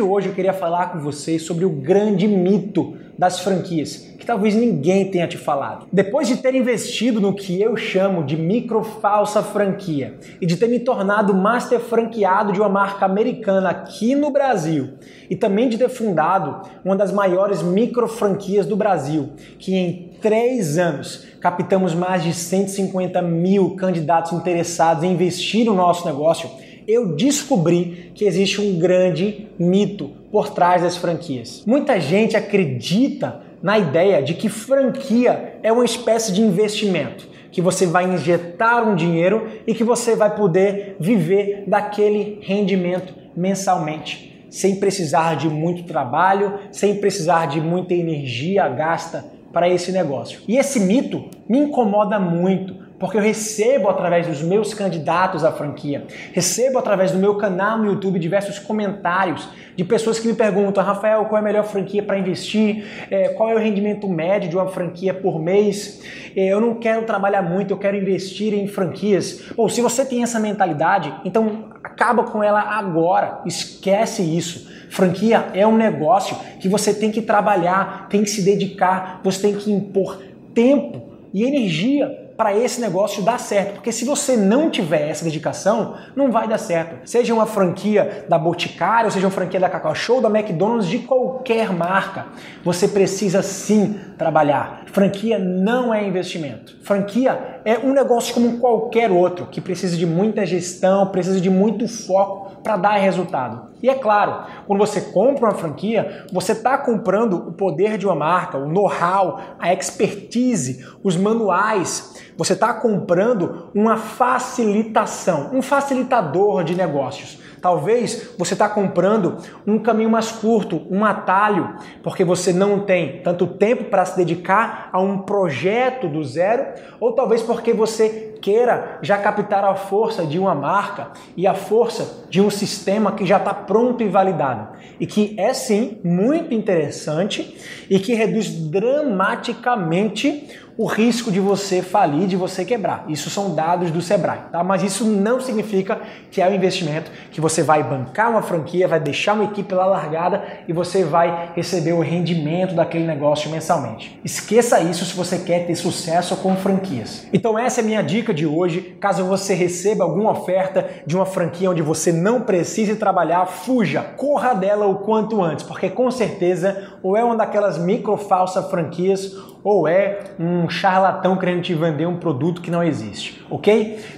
Hoje eu queria falar com vocês sobre o grande mito das franquias, que talvez ninguém tenha te falado. Depois de ter investido no que eu chamo de micro falsa franquia e de ter me tornado master franqueado de uma marca americana aqui no Brasil e também de ter fundado uma das maiores micro franquias do Brasil, que em três anos captamos mais de 150 mil candidatos interessados em investir no nosso negócio eu descobri que existe um grande mito por trás das franquias. Muita gente acredita na ideia de que franquia é uma espécie de investimento, que você vai injetar um dinheiro e que você vai poder viver daquele rendimento mensalmente, sem precisar de muito trabalho, sem precisar de muita energia gasta para esse negócio. E esse mito me incomoda muito, porque eu recebo através dos meus candidatos à franquia, recebo através do meu canal no YouTube diversos comentários de pessoas que me perguntam, Rafael, qual é a melhor franquia para investir? É, qual é o rendimento médio de uma franquia por mês? É, eu não quero trabalhar muito, eu quero investir em franquias. Ou se você tem essa mentalidade, então acaba com ela agora, esquece isso. Franquia é um negócio que você tem que trabalhar, tem que se dedicar, você tem que impor tempo e energia para esse negócio dar certo. Porque se você não tiver essa dedicação, não vai dar certo. Seja uma franquia da Boticário, seja uma franquia da Cacau Show, da McDonald's, de qualquer marca, você precisa sim trabalhar. Franquia não é investimento. Franquia é um negócio como qualquer outro, que precisa de muita gestão, precisa de muito foco para dar resultado. E é claro, quando você compra uma franquia, você está comprando o poder de uma marca, o know-how, a expertise, os manuais. Você está comprando uma facilitação, um facilitador de negócios. Talvez você está comprando um caminho mais curto, um atalho, porque você não tem tanto tempo para se dedicar a um projeto do zero, ou talvez porque você queira já captar a força de uma marca e a força de um sistema que já está pronto e validado. E que é sim muito interessante e que reduz dramaticamente o risco de você falir, de você quebrar. Isso são dados do Sebrae, tá? Mas isso não significa que é um investimento que você vai bancar uma franquia, vai deixar uma equipe lá largada e você vai receber o rendimento daquele negócio mensalmente. Esqueça isso se você quer ter sucesso com franquias. Então essa é a minha dica de hoje. Caso você receba alguma oferta de uma franquia onde você não precise trabalhar, fuja, corra dela o quanto antes, porque com certeza ou é uma daquelas micro falsa franquias ou é um charlatão querendo te vender um produto que não existe, ok?